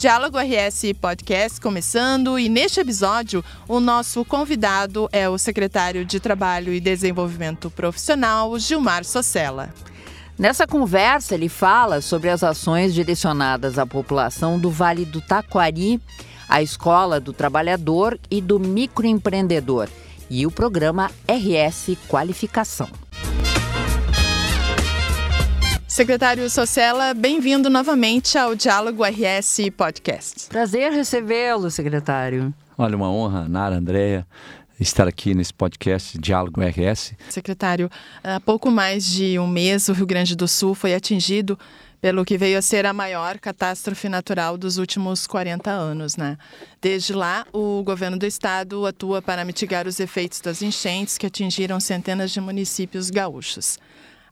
Diálogo RS Podcast começando e neste episódio o nosso convidado é o secretário de Trabalho e Desenvolvimento Profissional, Gilmar Socella. Nessa conversa, ele fala sobre as ações direcionadas à população do Vale do Taquari, a Escola do Trabalhador e do Microempreendedor e o programa RS Qualificação. Secretário Socella, bem-vindo novamente ao Diálogo RS Podcast. Prazer recebê-lo, secretário. Olha, uma honra, Nara, Andréia, estar aqui nesse podcast Diálogo RS. Secretário, há pouco mais de um mês o Rio Grande do Sul foi atingido pelo que veio a ser a maior catástrofe natural dos últimos 40 anos, né? Desde lá, o governo do estado atua para mitigar os efeitos das enchentes que atingiram centenas de municípios gaúchos.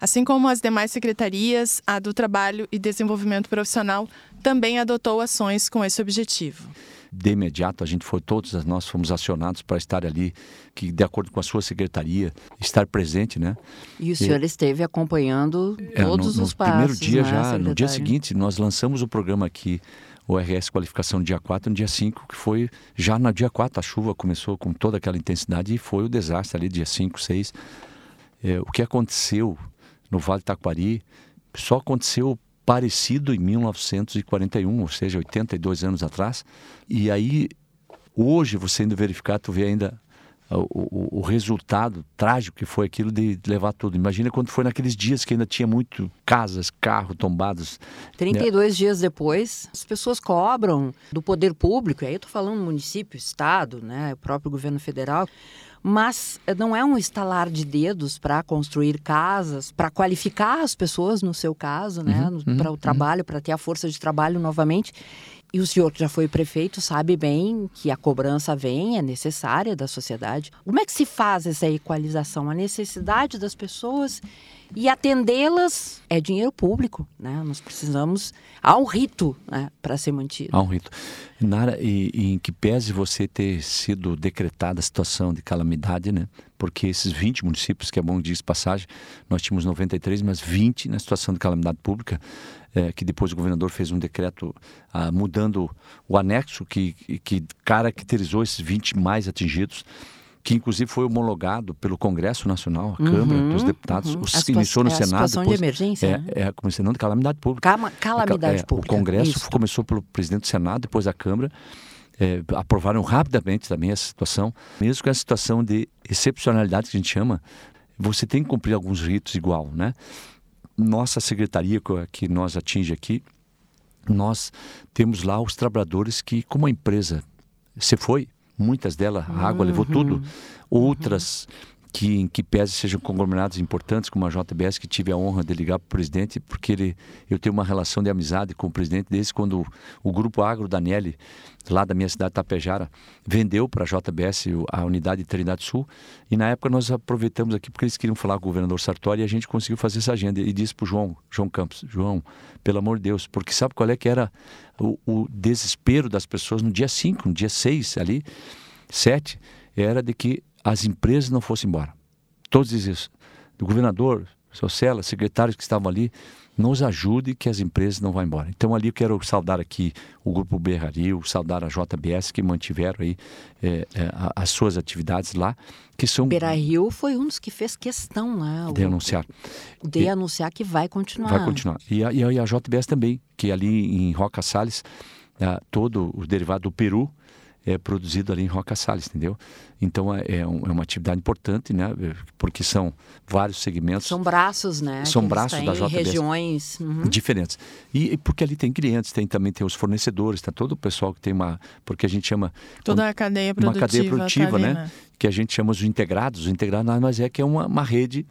Assim como as demais secretarias, a do Trabalho e Desenvolvimento Profissional também adotou ações com esse objetivo. De imediato, a gente foi, todos nós fomos acionados para estar ali, que de acordo com a sua secretaria, estar presente, né? E o senhor e, esteve acompanhando é, todos no, os passos, No primeiro dia né, já, secretário? no dia seguinte, nós lançamos o programa aqui, o RS Qualificação no dia 4, no dia 5, que foi já no dia 4, a chuva começou com toda aquela intensidade e foi o desastre ali, dia 5, 6. É, o que aconteceu no Vale Taquari, só aconteceu parecido em 1941, ou seja, 82 anos atrás. E aí, hoje, você indo verificar, tu vê ainda o, o, o, resultado trágico que foi aquilo de levar tudo. Imagina quando foi naqueles dias que ainda tinha muito casas, carros tombados. 32 né? dias depois, as pessoas cobram do poder público, aí eu estou falando município, estado, né, o próprio governo federal, mas não é um estalar de dedos para construir casas, para qualificar as pessoas, no seu caso, né, uhum, para o uhum. trabalho, para ter a força de trabalho novamente. E o senhor que já foi prefeito sabe bem que a cobrança vem, é necessária da sociedade. Como é que se faz essa equalização? A necessidade das pessoas e atendê-las é dinheiro público, né? Nós precisamos há um rito, né, para ser mantido. Há um rito. Nara, e, e, em que pese você ter sido decretada a situação de calamidade, né? Porque esses 20 municípios, que é bom dizer passagem, nós tínhamos 93, mas 20 na situação de calamidade pública, é, que depois o governador fez um decreto ah, mudando o anexo que, que caracterizou esses 20 mais atingidos que inclusive foi homologado pelo Congresso Nacional, a Câmara uhum, dos Deputados, uhum. o, iniciou no é Senado. A situação depois, de emergência, é, né? é a Comissão de Calamidade Pública. Cama, calamidade é, Pública. O Congresso Isso. começou pelo presidente do Senado, depois a Câmara, é, aprovaram rapidamente também essa situação. Mesmo com essa situação de excepcionalidade que a gente chama, você tem que cumprir alguns ritos igual, né? Nossa secretaria que nós atinge aqui, nós temos lá os trabalhadores que, como a empresa você foi, muitas delas, a água uhum. levou tudo. Outras que, em que pese sejam conglomerados importantes, como a JBS, que tive a honra de ligar para o presidente, porque ele, eu tenho uma relação de amizade com o presidente desde quando o, o Grupo Agro Daniele, lá da minha cidade Tapejara, vendeu para a JBS a unidade de Trindade Sul. E na época nós aproveitamos aqui, porque eles queriam falar com o governador Sartori, e a gente conseguiu fazer essa agenda. E disse para o João, João Campos, João, pelo amor de Deus, porque sabe qual é que era o, o desespero das pessoas no dia 5, no dia 6 ali, 7, era de que as empresas não fossem embora. Todos dizem isso. O governador, Sociela, secretários que estavam ali, nos ajude que as empresas não vão embora. Então ali eu quero saudar aqui o Grupo Berrario, saudar a JBS que mantiveram aí é, é, as suas atividades lá, que são... Berrario foi um dos que fez questão lá. De anunciar. De e, anunciar que vai continuar. Vai continuar. E a, e a, JBS também, que ali em Roca Salles, ah, todo o derivado do Peru, é produzido ali em Roca Salles, entendeu? Então é, é, um, é, uma atividade importante, né? Porque são vários segmentos. São braços, né? São braços da JBS. regiões uhum. diferentes. E, e, porque ali tem clientes, tem também tem os fornecedores, tá todo o pessoal que tem uma, porque a gente chama toda a cadeia produtiva, uma cadeia produtiva, tá ali, né? né? Que a gente chama os integrados. Os integrados nada mais é que é uma, uma rede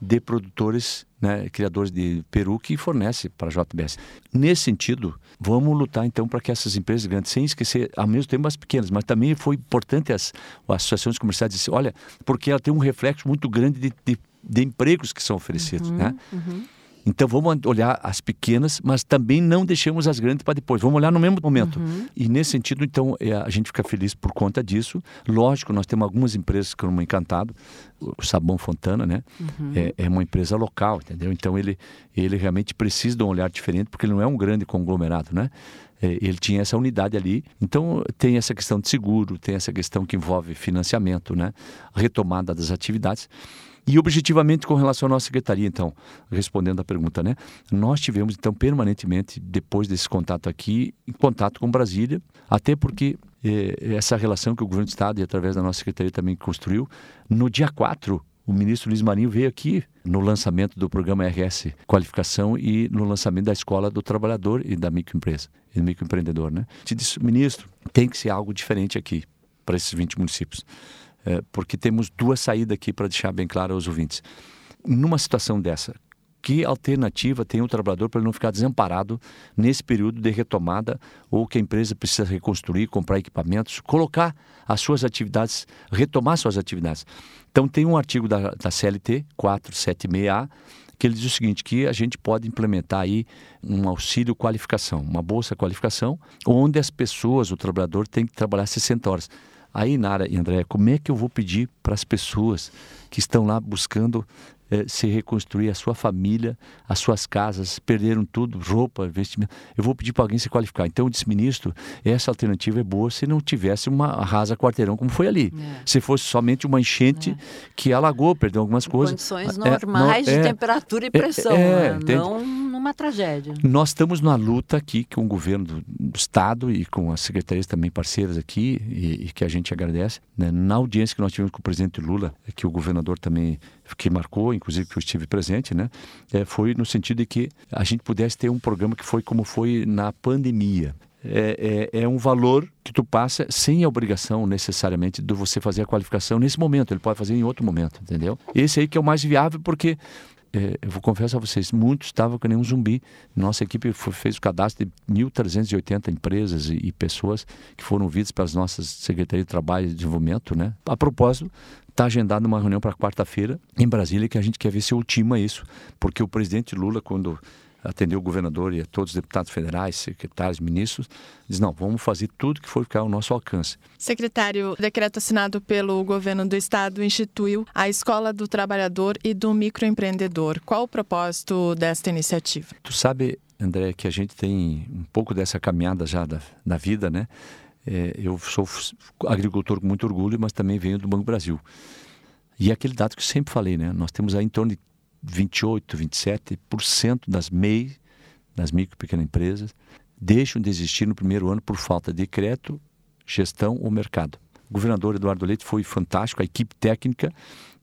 de produtores, né, criadores de peru que fornece para a JBS. Nesse sentido, vamos lutar então para que essas empresas grandes, sem esquecer ao mesmo tempo as pequenas, mas também foi importante as, as associações comerciais dizer, olha, porque ela tem um reflexo muito grande de, de, de empregos que são oferecidos, uhum, né? Uhum. Então vamos olhar as pequenas, mas também não deixemos as grandes para depois. Vamos olhar no mesmo momento. Uhum. E nesse sentido, então, é, a gente fica feliz por conta disso. Lógico, nós temos algumas empresas que estão encantado. O Sabão Fontana, né? Uhum. É, é, uma empresa local, entendeu? Então ele, ele realmente precisa de um olhar diferente, porque ele não é um grande conglomerado, né? É, ele tinha essa unidade ali. Então, tem essa questão de seguro, tem essa questão que envolve financiamento, né? retomada das atividades. E objetivamente com relação à nossa secretaria, então, respondendo à pergunta, né? Nós tivemos, então, permanentemente, depois desse contato aqui, em contato com Brasília, até porque eh, essa relação que o governo do Estado e através da nossa secretaria também construiu, no dia 4, o ministro Luiz Marinho veio aqui no lançamento do programa RS Qualificação e no lançamento da Escola do Trabalhador e da microempresa, e do microempreendedor, né? Te disse, ministro, tem que ser algo diferente aqui para esses 20 municípios porque temos duas saídas aqui para deixar bem claro aos ouvintes. Numa situação dessa, que alternativa tem o trabalhador para ele não ficar desamparado nesse período de retomada ou que a empresa precisa reconstruir, comprar equipamentos, colocar as suas atividades, retomar suas atividades. Então tem um artigo da, da CLT 476A que ele diz o seguinte, que a gente pode implementar aí um auxílio qualificação, uma bolsa qualificação, onde as pessoas, o trabalhador tem que trabalhar 60 horas. Aí, Nara e André, como é que eu vou pedir para as pessoas que estão lá buscando eh, se reconstruir a sua família, as suas casas, perderam tudo, roupa, vestimento. Eu vou pedir para alguém se qualificar. Então, eu disse, ministro, essa alternativa é boa se não tivesse uma rasa quarteirão como foi ali. É. Se fosse somente uma enchente é. que alagou, perdeu algumas coisas. Condições normais é, de é, temperatura e pressão, é, né? não numa tragédia. Nós estamos na luta aqui com o governo do, do Estado e com as secretarias também parceiras aqui, e, e que a gente agradece. Né? Na audiência que nós tivemos com o presidente Lula, que o governador também que marcou, inclusive que eu estive presente, né, é, foi no sentido de que a gente pudesse ter um programa que foi como foi na pandemia. É, é, é, um valor que tu passa sem a obrigação necessariamente de você fazer a qualificação nesse momento. Ele pode fazer em outro momento, entendeu? Esse aí que é o mais viável porque é, eu vou confessar a vocês, muitos estavam que nem um zumbi. Nossa equipe foi, fez o cadastro de 1.380 empresas e, e, pessoas que foram ouvidas pelas nossas secretarias de Trabalho e Desenvolvimento, né? A propósito, Está agendada uma reunião para quarta-feira em Brasília que a gente quer ver se ultima isso, porque o presidente Lula, quando atendeu o governador e a todos os deputados federais, secretários, ministros, diz: não, vamos fazer tudo que for ficar ao nosso alcance. Secretário, o decreto assinado pelo governo do estado instituiu a Escola do Trabalhador e do Microempreendedor. Qual o propósito desta iniciativa? Tu sabe, André, que a gente tem um pouco dessa caminhada já da, da vida, né? É, eu sou agricultor com muito orgulho, mas também venho do Banco Brasil. E é aquele dado que eu sempre falei, né? Nós temos aí em torno de 28, 27% das MEI, das micro e pequenas empresas, deixam de existir no primeiro ano por falta de decreto, gestão ou mercado. O governador Eduardo Leite foi fantástico, a equipe técnica,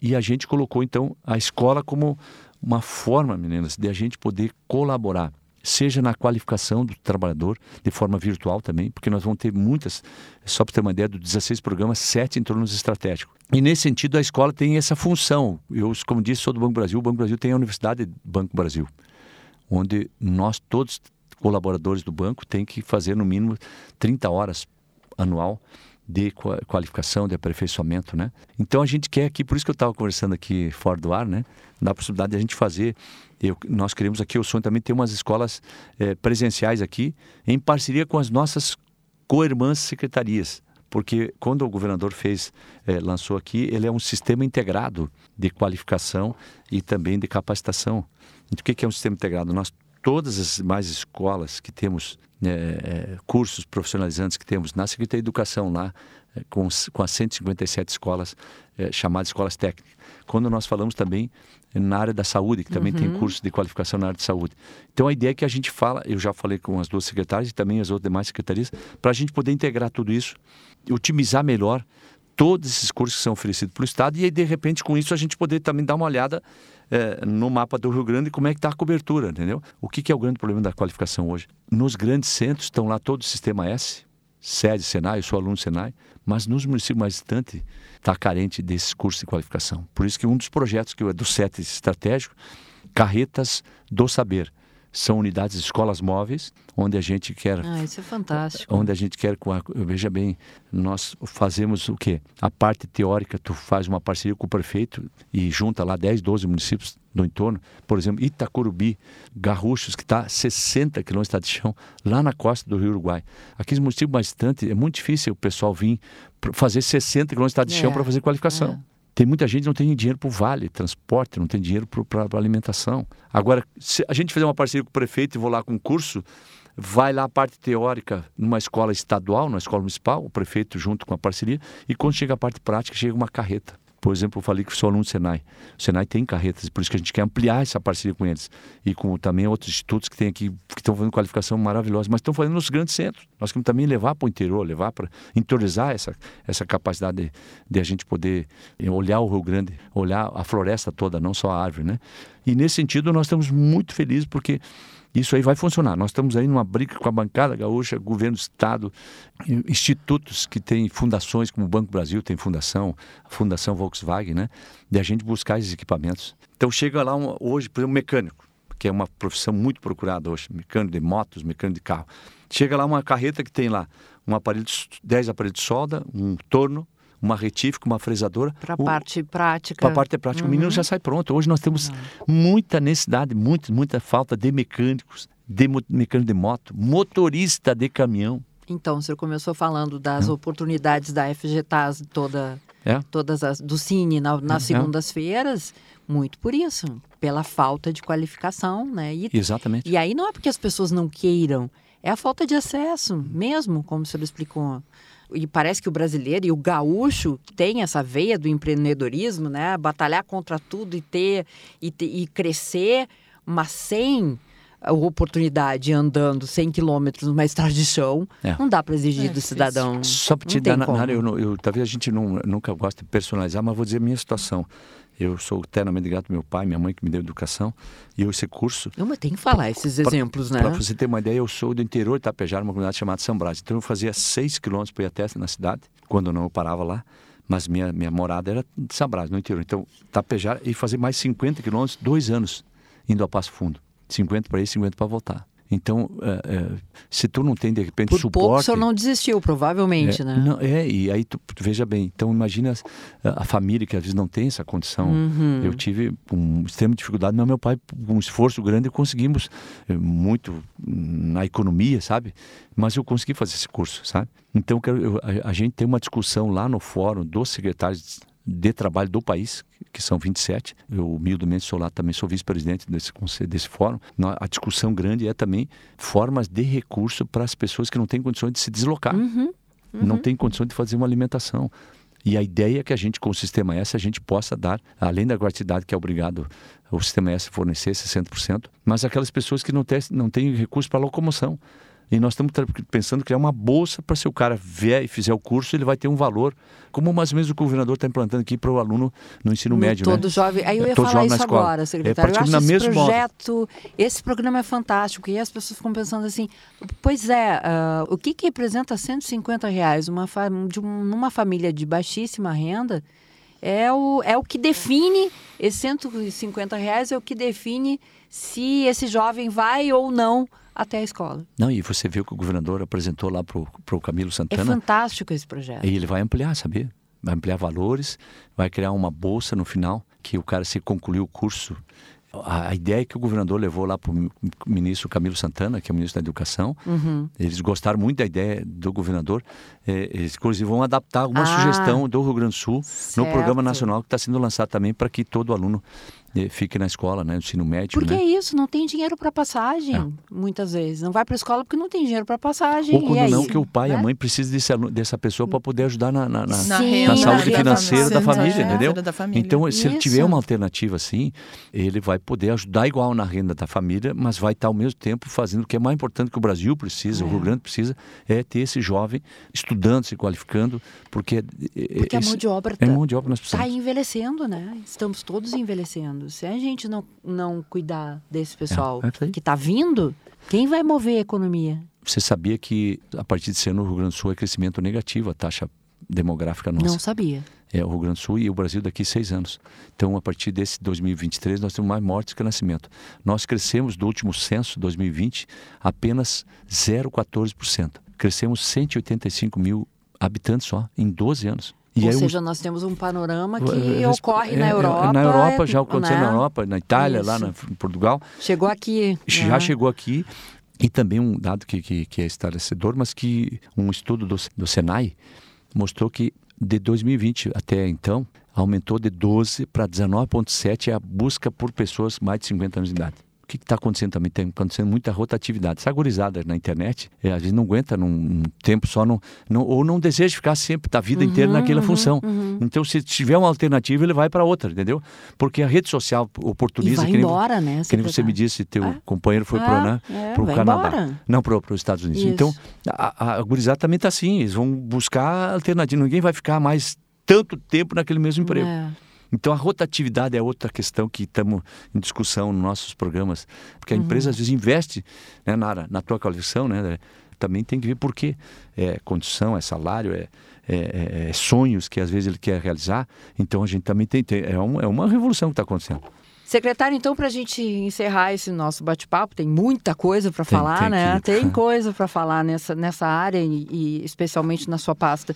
e a gente colocou então a escola como uma forma, meninas, de a gente poder colaborar seja na qualificação do trabalhador, de forma virtual também, porque nós vamos ter muitas, só para ter uma ideia, dos 16 programas, 7 em torno estratégicos. E nesse sentido, a escola tem essa função. Eu, como disse, sou do Banco Brasil, o Banco Brasil tem a Universidade Banco Brasil, onde nós todos, colaboradores do banco, tem que fazer no mínimo 30 horas anual de qualificação, de aperfeiçoamento, né? Então a gente quer aqui, por isso que eu estava conversando aqui fora do ar, né? Da possibilidade de a gente fazer, eu, nós queremos aqui, o sonho também ter umas escolas é, presenciais aqui, em parceria com as nossas co-irmãs secretarias, porque quando o governador fez, é, lançou aqui, ele é um sistema integrado de qualificação e também de capacitação. Então, o que é um sistema integrado? Nós todas as mais escolas que temos, né, é, cursos profissionalizantes que temos na Secretaria de Educação lá, é, com, com as 157 escolas é, chamadas escolas técnicas. Quando nós falamos também na área da saúde, que também uhum. tem cursos de qualificação na área de saúde. Então a ideia é que a gente fala, eu já falei com as duas secretárias e também as outras demais secretarias, para a gente poder integrar tudo isso, otimizar melhor todos esses cursos que são oferecidos pelo Estado e aí, de repente, com isso, a gente poder também dar uma olhada é, no mapa do Rio Grande como é que está a cobertura, entendeu? O que, que, é o grande problema da qualificação hoje? Nos grandes centros estão lá todo o sistema S, sede Senai, eu sou aluno do Senai, mas nos municípios mais distantes está carente desses cursos de qualificação. Por isso que um dos projetos que é do SET estratégico, Carretas do Saber, são unidades de escolas móveis, onde a gente quer. Ah, isso é fantástico. Onde a gente quer, com a, veja bem, nós fazemos o quê? A parte teórica, tu faz uma parceria com o prefeito e junta lá 10, 12 municípios do entorno. Por exemplo, Itacurubi, Garruchos, que está a 60 quilômetros de chão, lá na costa do Rio Uruguai. Aqueles municípios mais distantes, é muito difícil o pessoal vir fazer 60 quilômetros de chão é, para fazer qualificação. É. Tem muita gente que não tem dinheiro para o vale, transporte, não tem dinheiro para alimentação. Agora, se a gente fizer uma parceria com o prefeito e vou lá com um curso, vai lá a parte teórica numa escola estadual, numa escola municipal, o prefeito junto com a parceria, e quando chega a parte prática, chega uma carreta. Por exemplo, eu falei que sou aluno do Senai. O Senai tem carretas, por isso que a gente quer ampliar essa parceria com eles. E com também outros institutos que tem aqui, que estão fazendo qualificação maravilhosa, mas estão fazendo nos grandes centros. Nós queremos também levar para o interior, levar para interiorizar essa, essa capacidade de, de, a gente poder olhar o Rio Grande, olhar a floresta toda, não só a árvore, né? E nesse sentido, nós estamos muito felizes porque isso aí vai funcionar. Nós estamos aí numa briga com a bancada gaúcha, governo do estado, institutos que têm fundações, como o Banco Brasil tem fundação, a Fundação Volkswagen, né? De a gente buscar esses equipamentos. Então chega lá um, hoje, por exemplo, um mecânico, que é uma profissão muito procurada hoje, mecânico de motos, mecânico de carro. Chega lá uma carreta que tem lá um aparelho, 10 aparelhos de solda, um torno, uma retífica, uma fresadora. Para a parte prática. Para a parte prática. Uhum. O menino já sai pronto. Hoje nós temos uhum. muita necessidade, muita, muita falta de mecânicos, de mecânico de moto, motorista de caminhão. Então, o senhor começou falando das é. oportunidades da FGTAS toda, é. todas as do Cine na, nas é. segundas-feiras, muito por isso, pela falta de qualificação, né? E, Exatamente. E aí não é porque as pessoas não queiram, é a falta de acesso, mesmo, como o senhor explicou e parece que o brasileiro e o gaúcho tem essa veia do empreendedorismo, né? Batalhar contra tudo e ter e, ter, e crescer, mas sem a oportunidade andando 100 quilômetros numa estrada de chão, é. não dá para exigir é, do cidadão. Só para te dar, na, na, eu, eu, talvez a gente não, nunca goste de personalizar, mas vou dizer a minha situação. Eu sou eternamente grato ao meu pai, minha mãe que me deu educação e eu esse curso. Não, mas tem que falar esses pra, exemplos, né? Para você ter uma ideia, eu sou do interior de Itapejara, uma comunidade chamada São Brás. Então eu fazia seis quilômetros para ir até na cidade, quando não eu parava lá. Mas minha, minha morada era de São Brás, no interior. Então, Itapejara e fazer mais 50 quilômetros, dois anos, indo a Passo Fundo. 50 para ir, 50 para voltar. Então, é, é, se tu não tem, de repente, Por suporte... Pouco o senhor não desistiu, provavelmente, é, né? Não, é, e aí tu, tu, veja bem, então imagina a, a, família que às vezes não tem essa condição. Uhum. Eu tive com extrema dificuldade, mas meu pai, com um esforço grande, conseguimos eh, muito na economia, sabe? Mas eu consegui fazer esse curso, sabe? Então, eu, a, a gente tem uma discussão lá no fórum dos secretários de trabalho do país, que são 27. Eu, humildemente, sou lá também, sou vice-presidente desse, desse fórum. A discussão grande é também formas de recurso para as pessoas que não têm condições de se deslocar, uhum, uhum. não têm condições de fazer uma alimentação. E a ideia é que a gente, com o Sistema S, a gente possa dar, além da gratuidade que é obrigado o Sistema S fornecer 60%, mas aquelas pessoas que não têm, não têm recurso para locomoção. E nós estamos pensando criar uma bolsa para se o cara vier e fizer o curso, ele vai ter um valor, como mais ou menos o governador está implantando aqui para o aluno no ensino no médio. Todo né? jovem. Aí eu ia todo falar isso agora, secretário. É, eu acho esse projeto, esse programa é fantástico. E as pessoas ficam pensando assim, pois é, uh, o que, que representa 150 reais uma de um, numa família de baixíssima renda? É o, é o que define, esses 150 reais é o que define se esse jovem vai ou não até a escola. Não, e você viu que o governador apresentou lá para o Camilo Santana. É fantástico esse projeto. E ele vai ampliar, sabia? Vai ampliar valores, vai criar uma bolsa no final, que o cara se concluir o curso. A, a ideia que o governador levou lá para o ministro Camilo Santana, que é o ministro da Educação, uhum. eles gostaram muito da ideia do governador. É, eles, inclusive, vão adaptar uma ah, sugestão do Rio Grande do Sul certo. no Programa Nacional que está sendo lançado também para que todo aluno fique na escola, né, no ensino médio. Porque né? é isso, não tem dinheiro para passagem, é. muitas vezes. Não vai para a escola porque não tem dinheiro para passagem. Ou quando é não, isso, que o pai e né? a mãe precisam desse, dessa pessoa para poder ajudar na, na, na, Sim, na saúde na financeira da família, é, entendeu? Da família. Então, se isso. ele tiver uma alternativa assim, ele vai poder ajudar igual na renda da família, mas vai estar ao mesmo tempo fazendo o que é mais importante que o Brasil precisa, o Rio é. Grande precisa, é ter esse jovem estudando, se qualificando, porque... Porque esse, a mão de obra está tá envelhecendo, né? Estamos todos envelhecendo. Se a gente não não, cuidar desse pessoal é, é que está vindo, quem vai mover a economia? Você sabia que a partir de ser no Rio Grande do Sul é crescimento negativo a taxa demográfica nossa? Não sabia. É o Rio Grande do Sul e o Brasil daqui a seis anos. Então, a partir desse 2023, nós temos mais mortes que nascimento. Nós crescemos do último censo, 2020, apenas 0,14%. Crescemos 185 mil habitantes só, em 12 anos. E Ou seja, nós temos um panorama que ocorre é, na Europa. Na Europa, já aconteceu né? na Europa, na Itália, Isso. lá na, em Portugal. Chegou aqui. Já né? chegou aqui. E também um dado que, que, que, é estarecedor, mas que um estudo do, do Senai mostrou que de 2020 até então, aumentou de 12 para 19,7 a busca por pessoas mais de 50 anos de idade. O que está acontecendo também? Tem acontecendo muita rotatividade. Essa gurizada na internet, é, às vezes não aguenta num, num tempo só, não, não, ou não deseja ficar sempre, da vida uhum, inteira naquela uhum, função. Uhum. Então, se tiver uma alternativa, ele vai para outra, entendeu? Porque a rede social oportuniza. E vai que nem, embora, né? Que nem você me disse, teu é? companheiro foi é, para né, é, o Canadá. Embora. Não, para os Estados Unidos. Isso. Então, a, a, a gurizada também está assim, eles vão buscar alternativa. Ninguém vai ficar mais tanto tempo naquele mesmo emprego. É. Então a rotatividade é outra questão que estamos em discussão nos nossos programas, porque a uhum. empresa às vezes investe né, na, na tua qualificação, né? Também tem que ver por quê. É condição, é salário, é, é, é, é sonhos que às vezes ele quer realizar. Então a gente também tem, tem é, um, é uma revolução que está acontecendo. Secretário, então, para a gente encerrar esse nosso bate-papo, tem muita coisa para falar, tem né? Que... Tem coisa para falar nessa, nessa área e, e especialmente na sua pasta.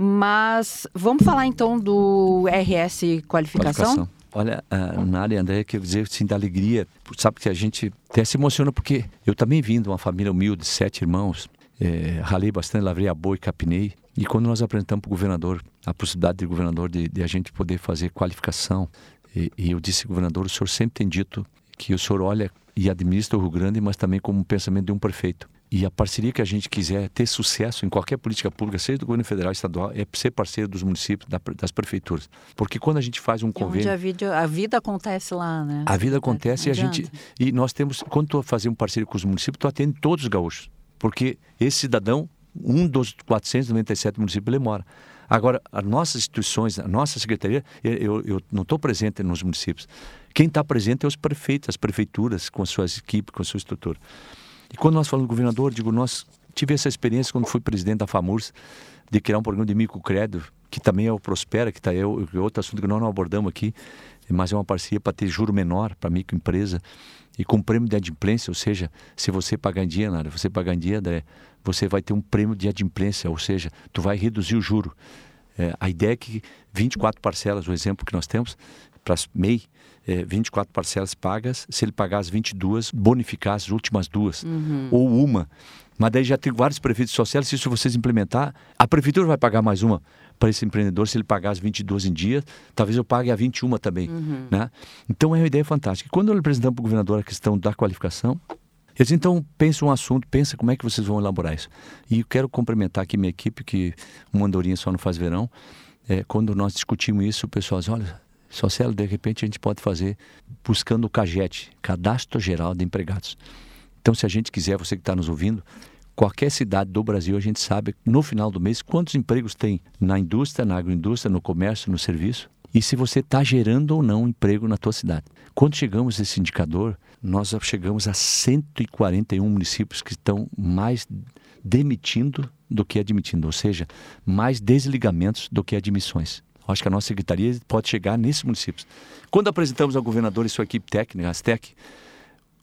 Mas vamos falar então do RS Qualificação? Qualificação. Olha, uh, na área, André, quer dizer, assim, da alegria, sabe que a gente até se emociona porque eu também vim de uma família humilde, sete irmãos, é, ralei bastante, lavrei a boa e capinei. E quando nós apresentamos para o governador a possibilidade do governador de, de, a gente poder fazer qualificação, e, e eu disse, governador, o senhor sempre tem dito que o senhor olha e administra o Rio Grande, mas também como um pensamento de um prefeito. E a parceria que a gente quiser ter sucesso em qualquer política pública, seja do governo federal, estadual, é ser parceiro dos municípios, das prefeituras. Porque quando a gente faz um convênio. a, vida, a vida acontece lá, né? A vida acontece e a gente. E nós temos. Quando tu fazer um parceiro com os municípios, tu atende todos os gaúchos. Porque esse cidadão, um dos 497 municípios, ele mora. Agora, as nossas instituições, a nossa secretaria, eu, eu não estou presente nos municípios. Quem está presente é os prefeitos, as prefeituras, com as suas equipes, com a sua estrutura. E quando nós falamos do governador, digo, nós tive essa experiência quando fui presidente da FAMURS, de criar um programa de microcrédito, que também é o Prospera, que está é outro assunto que nós não abordamos aqui, mas é uma parceria para ter juro menor para microempresa e com prêmio de adimplência, ou seja, se você pagar em dia, nada, você pagar em dia, você vai ter um prêmio de adimplência, ou seja, tu vai reduzir o juro. É, a ideia é que 24 parcelas, o exemplo que nós temos, para MEI, é, 24 parcelas pagas, se ele pagar as 22, bonificar as últimas duas, uhum. ou uma. Mas daí já tem vários prefeitos sociais, se isso vocês implementar, a prefeitura vai pagar mais uma para esse empreendedor, se ele pagar as 22 em dia, talvez eu pague a 21 também. Uhum. Né? Então é uma ideia fantástica. Quando eu apresentamos para o governador a questão da qualificação, eles então pensam um assunto, pensa como é que vocês vão elaborar isso. E eu quero cumprimentar aqui minha equipe, que uma andorinha só não faz verão. É, quando nós discutimos isso, o pessoal diz, olha, Social, de repente, a gente pode fazer buscando o CAGET, Cadastro Geral de Empregados. Então, se a gente quiser, você que está nos ouvindo, qualquer cidade do Brasil, a gente sabe no final do mês quantos empregos tem na indústria, na agroindústria, no comércio, no serviço e se você está gerando ou não emprego na tua cidade. Quando chegamos a esse indicador, nós chegamos a 141 municípios que estão mais demitindo do que admitindo, ou seja, mais desligamentos do que admissões. Acho que a nossa secretaria pode chegar nesses municípios. Quando apresentamos ao governador e sua equipe técnica, a STEC,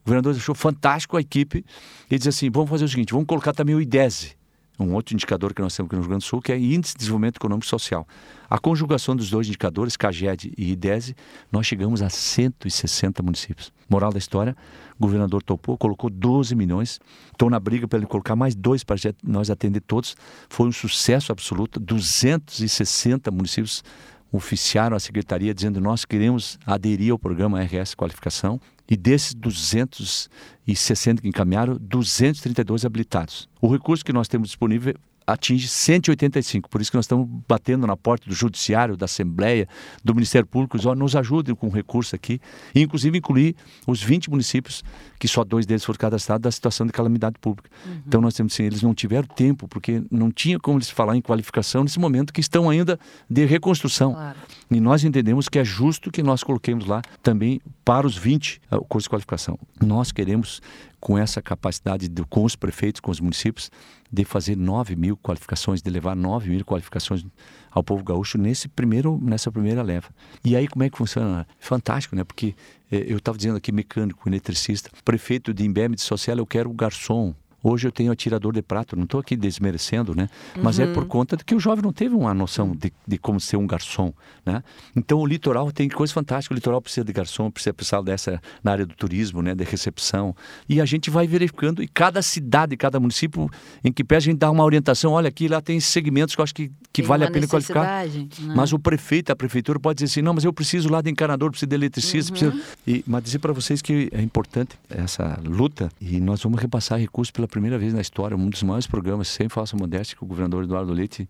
o governador achou fantástico a equipe e disse assim: vamos fazer o seguinte, vamos colocar também o IDESE, um outro indicador que nós temos aqui no Rio Grande do Sul, que é Índice de Desenvolvimento Econômico e Social. A conjugação dos dois indicadores, CAGED e IDESE, nós chegamos a 160 municípios. Moral da história, o governador topou, colocou 12 milhões. Estou na briga para ele colocar mais dois para nós atender todos. Foi um sucesso absoluto. 260 municípios oficiaram a secretaria dizendo nós queremos aderir ao programa RS Qualificação e desses 260 que encaminharam, 232 habilitados. O recurso que nós temos disponível atinge 185. Por isso que nós estamos batendo na porta do Judiciário, da Assembleia, do Ministério Público, ó, nos ajudem com recurso aqui, e inclusive incluir os 20 municípios, que só dois deles foram cadastrados, da situação de calamidade pública. Uhum. Então nós temos assim, eles não tiveram tempo, porque não tinha como eles falar em qualificação nesse momento que estão ainda de reconstrução. Claro. E nós entendemos que é justo que nós coloquemos lá também para os 20 o curso de qualificação. Nós queremos com essa capacidade de, com os prefeitos, com os municípios, de fazer 9 mil qualificações, de levar 9 mil qualificações ao povo gaúcho nesse primeiro, nessa primeira leva. E aí como é que funciona? Fantástico, né? Porque eh, eu estava dizendo aqui mecânico, eletricista, prefeito de de Social, eu quero o garçom, Hoje eu tenho atirador de prato, não estou aqui desmerecendo, né? Mas é por Uhum. conta de que o jovem não teve uma noção de, de como ser um garçom, né? Então o litoral tem coisa fantástica. O litoral precisa de garçom, precisa pessoal dessa na área do turismo, né? De recepção. E a gente vai verificando e cada cidade, cada município em que pé a gente dá uma orientação. Olha aqui lá tem segmentos que eu acho que, que Tem vale a pena qualificar. né? Mas o prefeito, a prefeitura pode dizer assim, não, mas eu preciso lá de encanador, preciso de eletricista, preciso... E, mas dizer para vocês que é importante essa luta e nós vamos repassar recursos pela primeira vez na história, um dos maiores programas, sem falsa modéstia, que o governador Eduardo Leite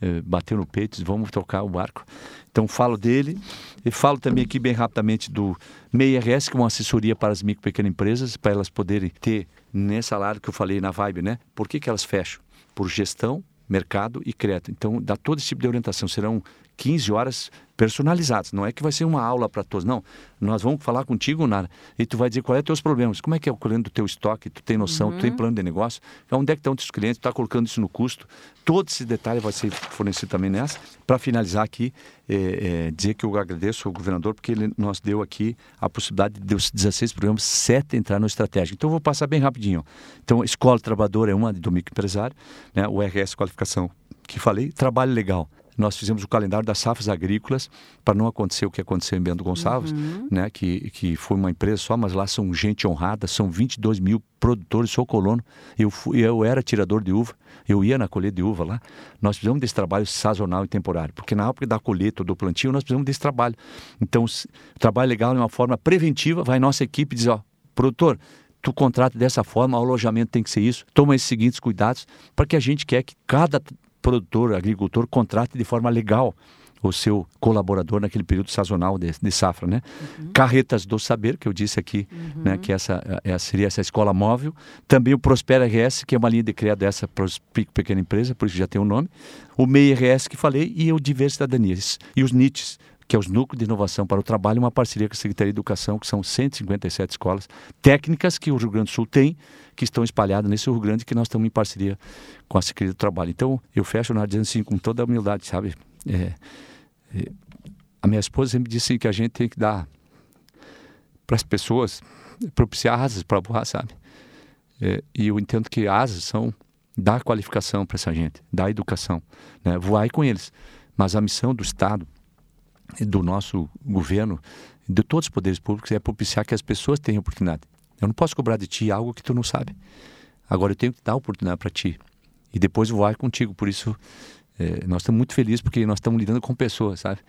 eh, bateu no peito, disse, vamos tocar o barco. Então falo dele e falo também aqui bem rapidamente do MEI-RS, que é uma assessoria para as micro e pequenas empresas, para elas poderem ter nessa área que eu falei na Vibe, né? Por que, que elas fecham? Por gestão, mercado e crédito. Então, dá todo esse tipo de orientação. Serão 15 horas personalizadas. Não é que vai ser uma aula para todos, não. Nós vamos falar contigo, Nara, e tu vai dizer quais é os teus problemas. Como é que é o colhendo do teu estoque? Tu tem noção, tu tem plano de negócio? Onde é que estão os teus clientes? Tu está colocando isso no custo? Todo esse detalhe vai ser fornecido também nessa. Para finalizar aqui, é, é, dizer que eu agradeço ao governador porque ele nos deu aqui a possibilidade de dos 16 programas, 7 entrar no estratégico. Então, eu vou passar bem rapidinho. Então, Escola Trabalhadora é uma do microempresário, né? o RS Qualificação, que falei, trabalho legal nós fizemos o calendário das safras agrícolas para não acontecer o que aconteceu em Bento Gonçalves, né, que, que foi uma empresa só, mas lá são gente honrada, são 22 mil produtores, sou colono, eu, fui, eu era tirador de uva, eu ia na colheita de uva lá, nós precisamos desse trabalho sazonal e temporário, porque na época da colheita ou do plantio nós precisamos desse trabalho. Então, o trabalho legal é uma forma preventiva, vai nossa equipe dizer, ó, produtor, tu contrata dessa forma, o alojamento tem que ser isso, toma esses seguintes cuidados, porque a gente quer que cada produtor, agricultor, contrate de forma legal o seu colaborador naquele período sazonal de, de safra, né? Uhum. Carretas do Saber, que eu disse aqui, uhum. né, que essa, essa seria essa escola móvel. Também o Prospera RS, que é uma linha de criada dessa pequena empresa, por isso já tem o um nome. O MEI RS que falei e o Diversidade Cidadanias. E os NITs, que é os Núcleos de Inovação para o Trabalho, uma parceria com a Secretaria de Educação, que são 157 escolas técnicas que o Rio Grande do Sul tem, que estão espalhadas nesse Rio Grande, que nós estamos em parceria com a Secretaria do Trabalho. Então, eu fecho na dizendo assim, com toda a humildade, sabe? É, é, a minha esposa sempre disse que a gente tem que dar para as pessoas, propiciar asas para voar, sabe? É, e eu entendo que asas são dar qualificação para essa gente, dar educação, né? voar com eles. Mas a missão do Estado, do nosso governo, de todos os poderes públicos, é propiciar que as pessoas tenham oportunidade. Eu não posso cobrar de ti algo que tu não sabe. Agora eu tenho que dar oportunidade para ti. E depois voar contigo. Por isso, é, nós estamos muito felizes porque nós estamos lidando com pessoas, sabe?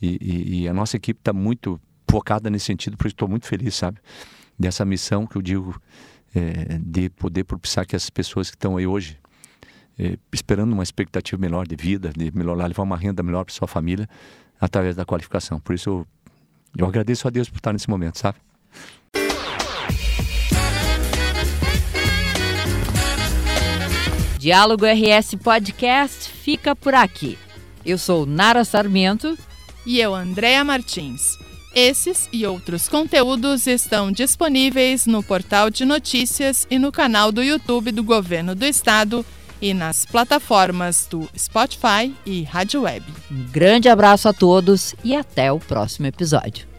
E, e, e a nossa equipe está muito focada nesse sentido, por isso estou muito feliz, sabe? Dessa missão que eu digo é, de poder propiciar que as pessoas que estão aí hoje é, esperando uma expectativa melhor de vida, de melhorar, levar uma renda melhor para sua família através da qualificação. Por isso eu, eu agradeço a Deus por estar nesse momento, sabe? Diálogo RS Podcast fica por aqui. Eu sou Nara Sarmento. E eu, Andréa Martins. Esses e outros conteúdos estão disponíveis no portal de notícias e no canal do YouTube do Governo do Estado e nas plataformas do Spotify e Rádio Web. Um grande abraço a todos e até o próximo episódio.